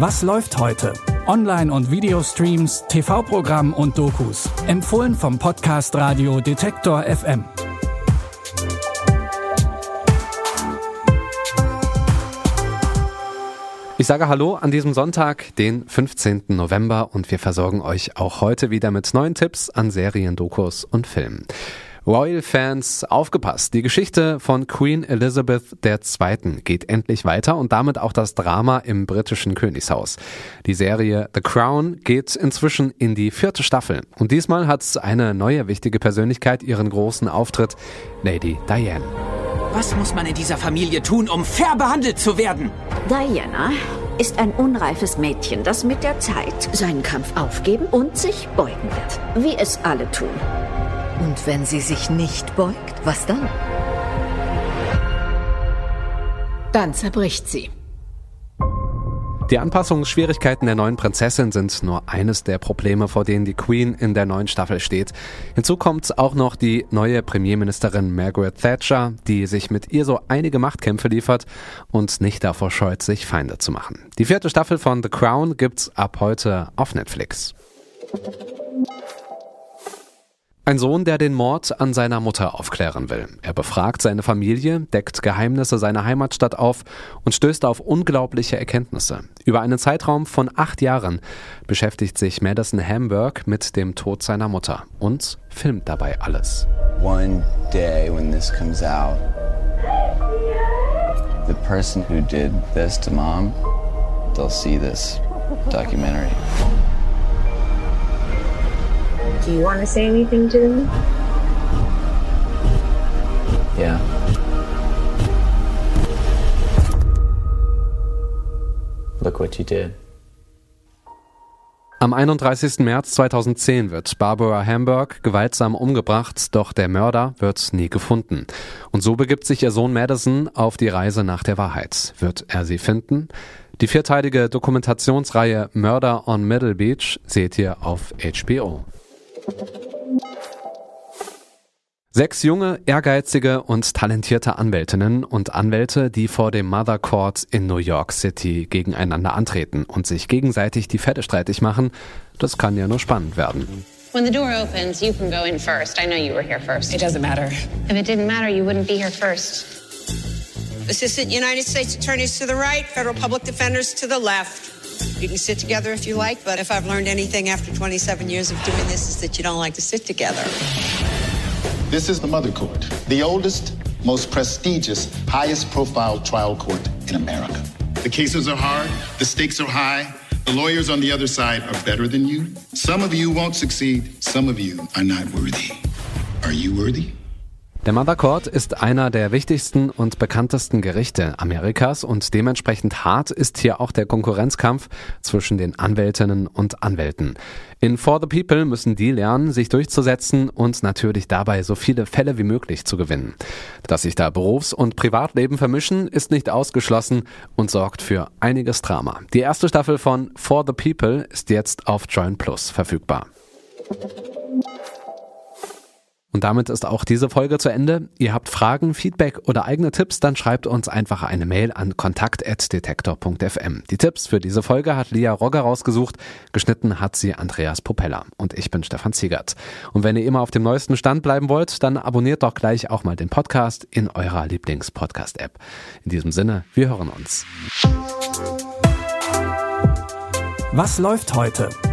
Was läuft heute? Online- und Videostreams, TV-Programm und Dokus. Empfohlen vom Podcast Radio Detektor FM. Ich sage Hallo an diesem Sonntag, den 15. November, und wir versorgen euch auch heute wieder mit neuen Tipps an Serien, Dokus und Filmen. Royal-Fans, aufgepasst. Die Geschichte von Queen Elizabeth II. geht endlich weiter und damit auch das Drama im britischen Königshaus. Die Serie The Crown geht inzwischen in die vierte Staffel und diesmal hat eine neue wichtige Persönlichkeit ihren großen Auftritt, Lady Diane. Was muss man in dieser Familie tun, um fair behandelt zu werden? Diana ist ein unreifes Mädchen, das mit der Zeit seinen Kampf aufgeben und sich beugen wird. Wie es alle tun. Und wenn sie sich nicht beugt, was dann? Dann zerbricht sie. Die Anpassungsschwierigkeiten der neuen Prinzessin sind nur eines der Probleme, vor denen die Queen in der neuen Staffel steht. Hinzu kommt auch noch die neue Premierministerin Margaret Thatcher, die sich mit ihr so einige Machtkämpfe liefert und nicht davor scheut, sich Feinde zu machen. Die vierte Staffel von The Crown gibt's ab heute auf Netflix. Ein Sohn, der den Mord an seiner Mutter aufklären will. Er befragt seine Familie, deckt Geheimnisse seiner Heimatstadt auf und stößt auf unglaubliche Erkenntnisse. Über einen Zeitraum von acht Jahren beschäftigt sich Madison Hamburg mit dem Tod seiner Mutter und filmt dabei alles. One day when this comes out, the person who did this to mom, they'll see this documentary. Do you want to say anything to them? Yeah. Look what you did. Am 31. März 2010 wird Barbara Hamburg gewaltsam umgebracht, doch der Mörder wird nie gefunden. Und so begibt sich ihr Sohn Madison auf die Reise nach der Wahrheit. Wird er sie finden? Die vierteilige Dokumentationsreihe Murder on Middle Beach seht ihr auf HBO. Sechs junge, ehrgeizige und talentierte Anwältinnen und Anwälte, die vor dem Mother Court in New York City gegeneinander antreten und sich gegenseitig die Fette streitig machen, das kann ja nur spannend werden. When the door opens, you can go in first. I know you were here first. It doesn't matter. If it didn't matter, you wouldn't be here first. Assistant United States Attorneys to the right, federal public defenders to the left. You can sit together if you like, but if I've learned anything after 27 years of doing this, is that you don't like to sit together. This is the Mother Court, the oldest, most prestigious, highest profile trial court in America. The cases are hard, the stakes are high, the lawyers on the other side are better than you. Some of you won't succeed, some of you are not worthy. Are you worthy? Der Mother Court ist einer der wichtigsten und bekanntesten Gerichte Amerikas und dementsprechend hart ist hier auch der Konkurrenzkampf zwischen den Anwältinnen und Anwälten. In For the People müssen die lernen, sich durchzusetzen und natürlich dabei so viele Fälle wie möglich zu gewinnen. Dass sich da Berufs- und Privatleben vermischen, ist nicht ausgeschlossen und sorgt für einiges Drama. Die erste Staffel von For the People ist jetzt auf Join Plus verfügbar. Und damit ist auch diese Folge zu Ende. Ihr habt Fragen, Feedback oder eigene Tipps, dann schreibt uns einfach eine Mail an kontakt.detektor.fm. Die Tipps für diese Folge hat Lia Rogger rausgesucht, geschnitten hat sie Andreas Popella und ich bin Stefan Ziegert. Und wenn ihr immer auf dem neuesten Stand bleiben wollt, dann abonniert doch gleich auch mal den Podcast in eurer Lieblings-Podcast-App. In diesem Sinne, wir hören uns. Was läuft heute?